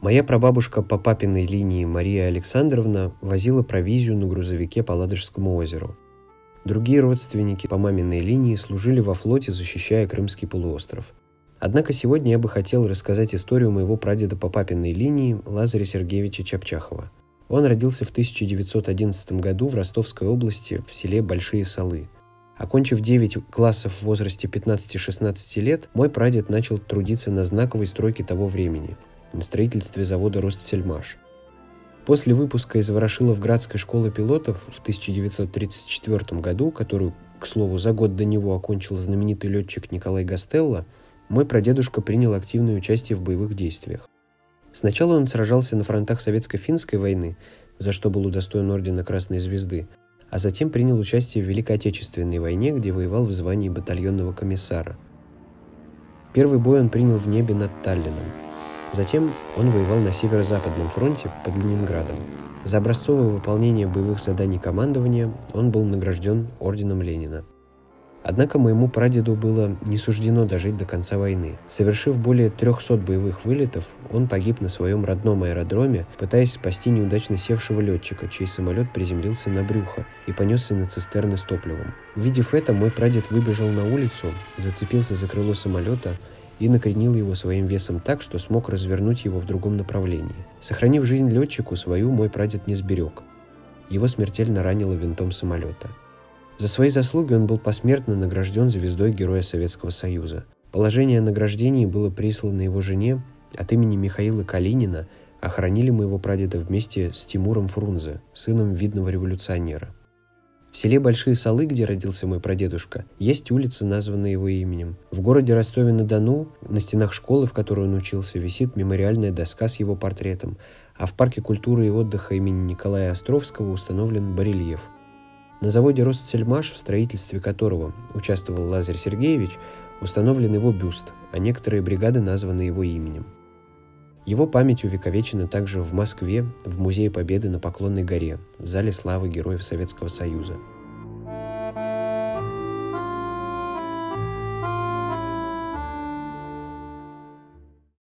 Моя прабабушка по папиной линии Мария Александровна возила провизию на грузовике по Ладожскому озеру. Другие родственники по маминой линии служили во флоте, защищая Крымский полуостров. Однако сегодня я бы хотел рассказать историю моего прадеда по папиной линии Лазаря Сергеевича Чапчахова. Он родился в 1911 году в Ростовской области в селе Большие Салы. Окончив 9 классов в возрасте 15-16 лет, мой прадед начал трудиться на знаковой стройке того времени – на строительстве завода «Ростсельмаш». После выпуска из Ворошиловградской школы пилотов в 1934 году, которую, к слову, за год до него окончил знаменитый летчик Николай Гастелло, мой прадедушка принял активное участие в боевых действиях. Сначала он сражался на фронтах Советско-финской войны, за что был удостоен ордена Красной Звезды, а затем принял участие в Великой Отечественной войне, где воевал в звании батальонного комиссара. Первый бой он принял в небе над Таллином – Затем он воевал на Северо-Западном фронте под Ленинградом. За образцовое выполнение боевых заданий командования он был награжден Орденом Ленина. Однако моему прадеду было не суждено дожить до конца войны. Совершив более 300 боевых вылетов, он погиб на своем родном аэродроме, пытаясь спасти неудачно севшего летчика, чей самолет приземлился на брюхо и понесся на цистерны с топливом. Увидев это, мой прадед выбежал на улицу, зацепился за крыло самолета и накренил его своим весом так, что смог развернуть его в другом направлении. Сохранив жизнь летчику, свою мой прадед не сберег. Его смертельно ранило винтом самолета. За свои заслуги он был посмертно награжден звездой Героя Советского Союза. Положение о награждении было прислано его жене от имени Михаила Калинина, охранили моего прадеда вместе с Тимуром Фрунзе, сыном видного революционера. В селе Большие Салы, где родился мой прадедушка, есть улица, названная его именем. В городе Ростове-на-Дону, на стенах школы, в которой он учился, висит мемориальная доска с его портретом, а в парке культуры и отдыха имени Николая Островского установлен барельеф. На заводе «Ростсельмаш», в строительстве которого участвовал Лазарь Сергеевич, установлен его бюст, а некоторые бригады названы его именем. Его память увековечена также в Москве, в Музее Победы на Поклонной горе, в Зале славы Героев Советского Союза –